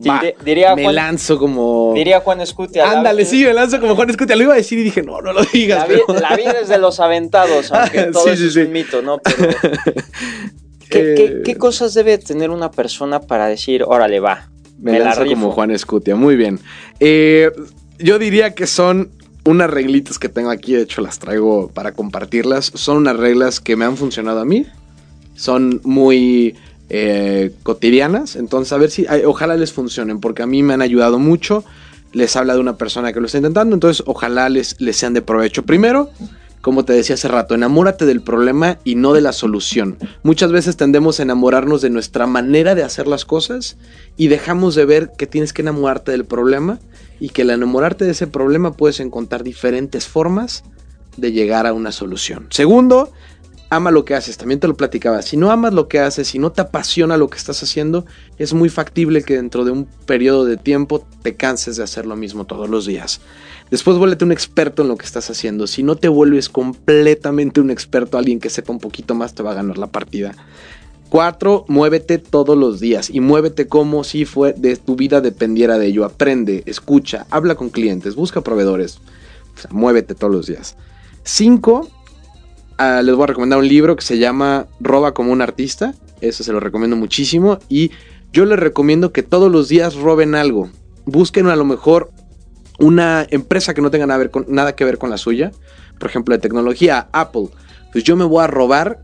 Va, diría, me Juan, lanzo como... diría Juan Escutia. Ándale, sí, me lanzo como Juan Escutia. Lo iba a decir y dije, no, no lo digas. La, vi- pero- la vida es de los aventados, aunque todo Sí, eso sí, es sí. un mito, ¿no? Pero, ¿qué, Eh, qué- qué cosas debe tener una persona para decir, órale, va? Me, Me la rifo. como Juan Escutia, muy bien. Eh, yo diría que son unas reglitas que tengo aquí, de hecho las traigo para compartirlas. Son unas reglas que me han funcionado a mí. Son muy eh, cotidianas, entonces a ver si, ojalá les funcionen, porque a mí me han ayudado mucho. les habla de una persona que lo está intentando, entonces ojalá les, les sean de provecho. Primero, como te decía hace rato, enamórate del problema y no de la solución. Muchas veces tendemos a enamorarnos de nuestra manera de hacer las cosas y dejamos de ver que tienes que enamorarte del problema y que al enamorarte de ese problema puedes encontrar diferentes formas de llegar a una solución. Segundo, ama lo que haces, también te lo platicaba. Si no amas lo que haces, si no te apasiona lo que estás haciendo, es muy factible que dentro de un periodo de tiempo te canses de hacer lo mismo todos los días. Después vuélvete un experto en lo que estás haciendo. Si no te vuelves completamente un experto, alguien que sepa un poquito más te va a ganar la partida. Cuatro, muévete todos los días y muévete como si de tu vida dependiera de ello. Aprende, escucha, habla con clientes, busca proveedores. muévete todos los días. Cinco, ah, les voy a recomendar un libro que se llama Roba como un artista. Eso se lo recomiendo muchísimo. Y yo les recomiendo que todos los días roben algo. Busquen a lo mejor una empresa que no tenga nada, que ver con la suya, por ejemplo de tecnología, Apple, pues yo me voy a robar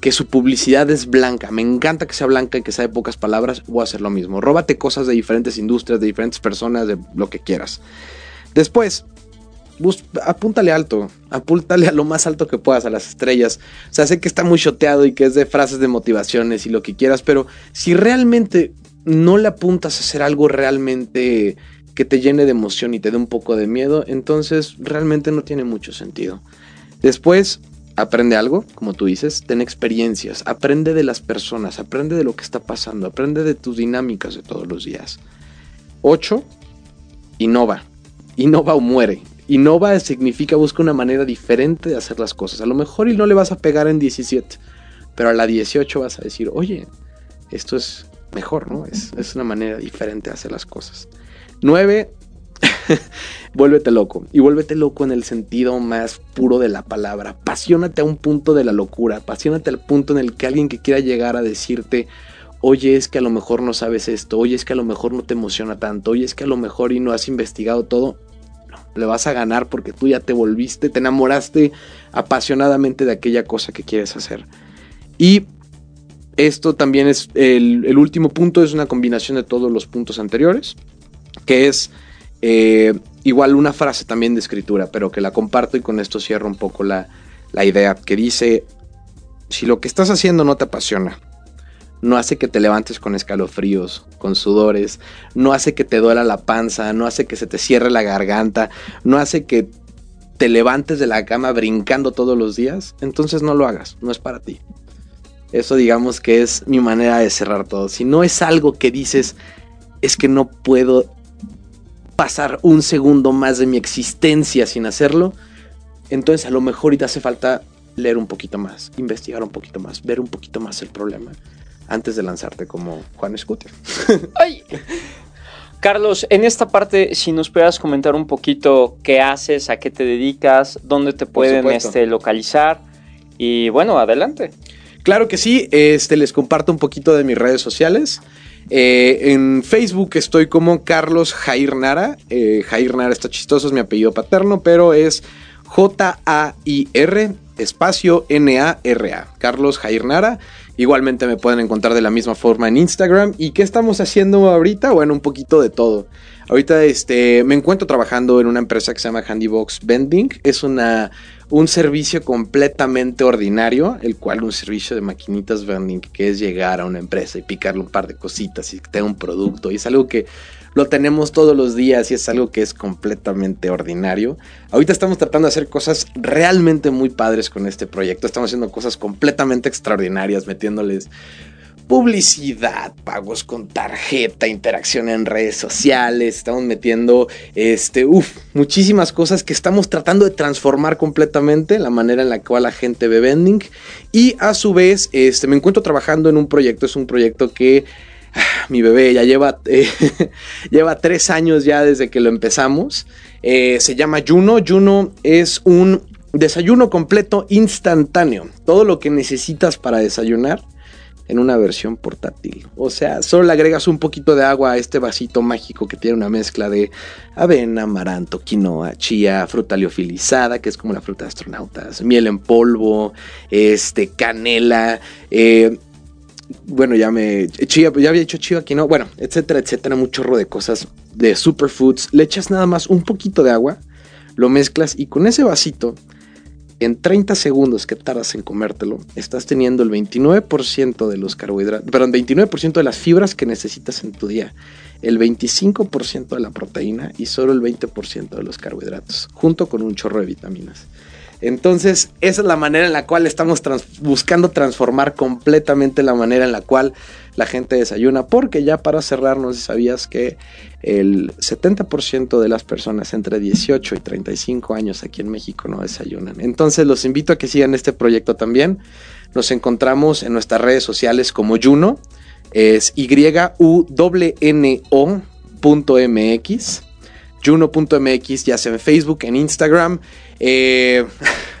que su publicidad es blanca. Me encanta que sea blanca y que sea de pocas palabras. Voy a hacer lo mismo. Róbate cosas de diferentes industrias, de diferentes personas, de lo que quieras. Después, apúntale alto. Apúntale a lo más alto que puedas, a las estrellas. O sea, sé que está muy choteado y que es de frases de motivaciones y lo que quieras, pero si realmente no le apuntas a hacer algo realmente que te llene de emoción y te dé un poco de miedo, entonces realmente no tiene mucho sentido. Después, aprende algo, como tú dices, ten experiencias, aprende de las personas, aprende de lo que está pasando, aprende de tus dinámicas de todos los días. 8. Innova. Innova o muere. Innova significa busca una manera diferente de hacer las cosas. A lo mejor y no le vas a pegar en 17, pero a la 18 vas a decir, oye, esto es mejor, ¿no? Es, es una manera diferente de hacer las cosas. 9. vuélvete loco. Y vuélvete loco en el sentido más puro de la palabra. Apasionate a un punto de la locura. Apasionate al punto en el que alguien que quiera llegar a decirte, oye, es que a lo mejor no sabes esto, oye, es que a lo mejor no te emociona tanto, oye, es que a lo mejor y no has investigado todo. Le vas a ganar porque tú ya te volviste, te enamoraste apasionadamente de aquella cosa que quieres hacer. Y esto también es el, el último punto, es una combinación de todos los puntos anteriores que es eh, igual una frase también de escritura, pero que la comparto y con esto cierro un poco la, la idea, que dice, si lo que estás haciendo no te apasiona, no hace que te levantes con escalofríos, con sudores, no hace que te duela la panza, no hace que se te cierre la garganta, no hace que te levantes de la cama brincando todos los días, entonces no lo hagas, no es para ti. Eso digamos que es mi manera de cerrar todo. Si no es algo que dices, es que no puedo pasar un segundo más de mi existencia sin hacerlo, entonces a lo mejor te hace falta leer un poquito más, investigar un poquito más, ver un poquito más el problema antes de lanzarte como Juan Scooter. Ay. Carlos, en esta parte, si nos puedas comentar un poquito qué haces, a qué te dedicas, dónde te pueden este, localizar y bueno, adelante. Claro que sí, este, les comparto un poquito de mis redes sociales. Eh, en Facebook estoy como Carlos Jair Nara. Eh, Jair Nara está chistoso, es mi apellido paterno, pero es J-A-I-R espacio N-A-R-A. Carlos Jair Nara. Igualmente me pueden encontrar de la misma forma en Instagram. ¿Y qué estamos haciendo ahorita? Bueno, un poquito de todo. Ahorita este, me encuentro trabajando en una empresa que se llama Handybox Bending. Es una un servicio completamente ordinario, el cual un servicio de maquinitas vending, que es llegar a una empresa y picarle un par de cositas y que tenga un producto. Y es algo que lo tenemos todos los días y es algo que es completamente ordinario. Ahorita estamos tratando de hacer cosas realmente muy padres con este proyecto. Estamos haciendo cosas completamente extraordinarias, metiéndoles publicidad, pagos con tarjeta, interacción en redes sociales, estamos metiendo este, uf, muchísimas cosas que estamos tratando de transformar completamente la manera en la cual la gente ve vending y a su vez este, me encuentro trabajando en un proyecto, es un proyecto que mi bebé ya lleva, eh, lleva tres años ya desde que lo empezamos, eh, se llama Juno, Juno es un desayuno completo instantáneo, todo lo que necesitas para desayunar en una versión portátil. O sea, solo le agregas un poquito de agua a este vasito mágico que tiene una mezcla de avena, amaranto, quinoa, chía, fruta liofilizada, que es como la fruta de astronautas, miel en polvo, este, canela, eh, bueno, ya me. Chía, ya había hecho chiva aquí, ¿no? Bueno, etcétera, etcétera. Un chorro de cosas de superfoods. Le echas nada más un poquito de agua, lo mezclas y con ese vasito, en 30 segundos que tardas en comértelo, estás teniendo el 29% de los carbohidratos, perdón, 29% de las fibras que necesitas en tu día, el 25% de la proteína y solo el 20% de los carbohidratos, junto con un chorro de vitaminas. Entonces, esa es la manera en la cual estamos buscando transformar completamente la manera en la cual la gente desayuna, porque ya para cerrar, no sabías que el 70% de las personas entre 18 y 35 años aquí en México no desayunan. Entonces, los invito a que sigan este proyecto también. Nos encontramos en nuestras redes sociales como Juno, es y u n omx juno.mx, ya sea en Facebook, en Instagram. Eh,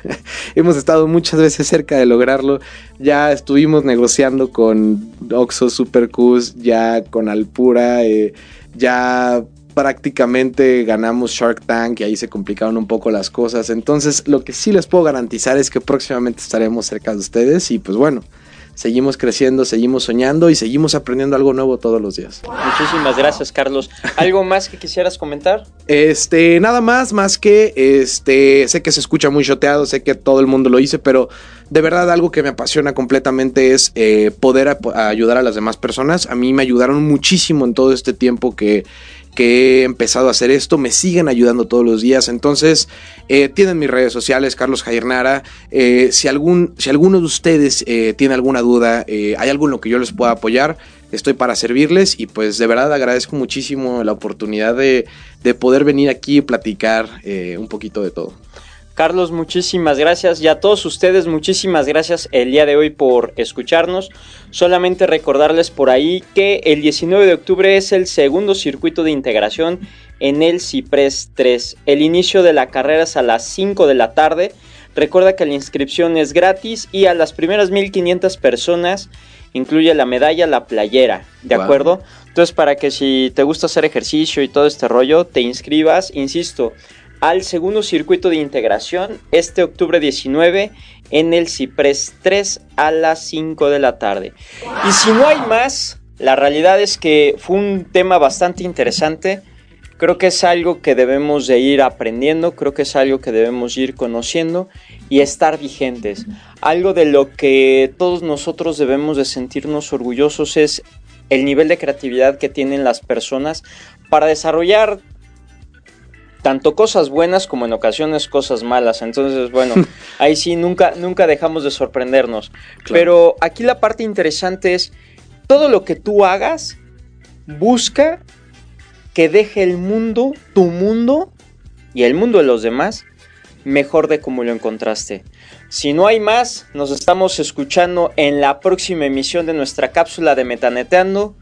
hemos estado muchas veces cerca de lograrlo. Ya estuvimos negociando con Oxo Supercus, ya con Alpura, eh, ya prácticamente ganamos Shark Tank y ahí se complicaron un poco las cosas. Entonces, lo que sí les puedo garantizar es que próximamente estaremos cerca de ustedes y pues bueno seguimos creciendo, seguimos soñando y seguimos aprendiendo algo nuevo todos los días. Muchísimas gracias, Carlos. ¿Algo más que quisieras comentar? Este, nada más, más que este, sé que se escucha muy choteado, sé que todo el mundo lo dice, pero de verdad algo que me apasiona completamente es eh, poder ayudar a las demás personas. A mí me ayudaron muchísimo en todo este tiempo que que he empezado a hacer esto, me siguen ayudando todos los días. Entonces, eh, tienen mis redes sociales, Carlos Jairnara. Eh, si, algún, si alguno de ustedes eh, tiene alguna duda, hay algo en lo que yo les pueda apoyar, estoy para servirles y pues de verdad agradezco muchísimo la oportunidad de, de poder venir aquí y platicar un poquito de todo. Carlos, muchísimas gracias y a todos ustedes muchísimas gracias el día de hoy por escucharnos. Solamente recordarles por ahí que el 19 de octubre es el segundo circuito de integración en el Ciprés 3. El inicio de la carrera es a las 5 de la tarde. Recuerda que la inscripción es gratis y a las primeras 1500 personas incluye la medalla, la playera, ¿de acuerdo? Entonces para que si te gusta hacer ejercicio y todo este rollo, te inscribas, insisto, al segundo circuito de integración este octubre 19 en el Ciprés 3 a las 5 de la tarde. Y si no hay más, la realidad es que fue un tema bastante interesante. Creo que es algo que debemos de ir aprendiendo, creo que es algo que debemos ir conociendo y estar vigentes. Algo de lo que todos nosotros debemos de sentirnos orgullosos es el nivel de creatividad que tienen las personas para desarrollar tanto cosas buenas como en ocasiones cosas malas. Entonces, bueno, ahí sí nunca, nunca dejamos de sorprendernos. Pero aquí la parte interesante es, todo lo que tú hagas, busca que deje el mundo, tu mundo y el mundo de los demás, mejor de como lo encontraste. Si no hay más, nos estamos escuchando en la próxima emisión de nuestra cápsula de Metaneteando.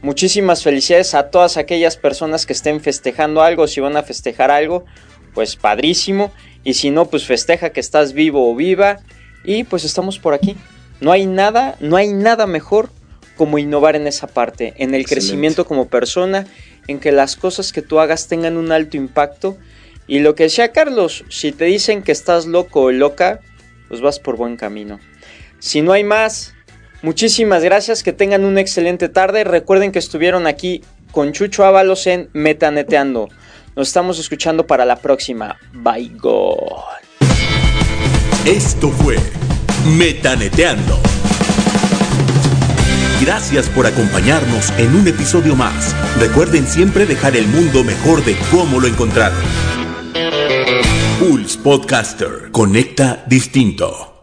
Muchísimas felicidades a todas aquellas personas que estén festejando algo, si van a festejar algo, pues padrísimo. Y si no, pues festeja que estás vivo o viva. Y pues estamos por aquí. No hay nada, no hay nada mejor como innovar en esa parte, en el crecimiento como persona, en que las cosas que tú hagas tengan un alto impacto. Y lo que decía Carlos, si te dicen que estás loco o loca, pues vas por buen camino. Si no hay más, Muchísimas gracias, que tengan una excelente tarde. Recuerden que estuvieron aquí con Chucho Ábalos en Metaneteando. Nos estamos escuchando para la próxima. Bye God. Esto fue Metaneteando. Gracias por acompañarnos en un episodio más. Recuerden siempre dejar el mundo mejor de cómo lo encontraron. Pulse Podcaster. Conecta distinto.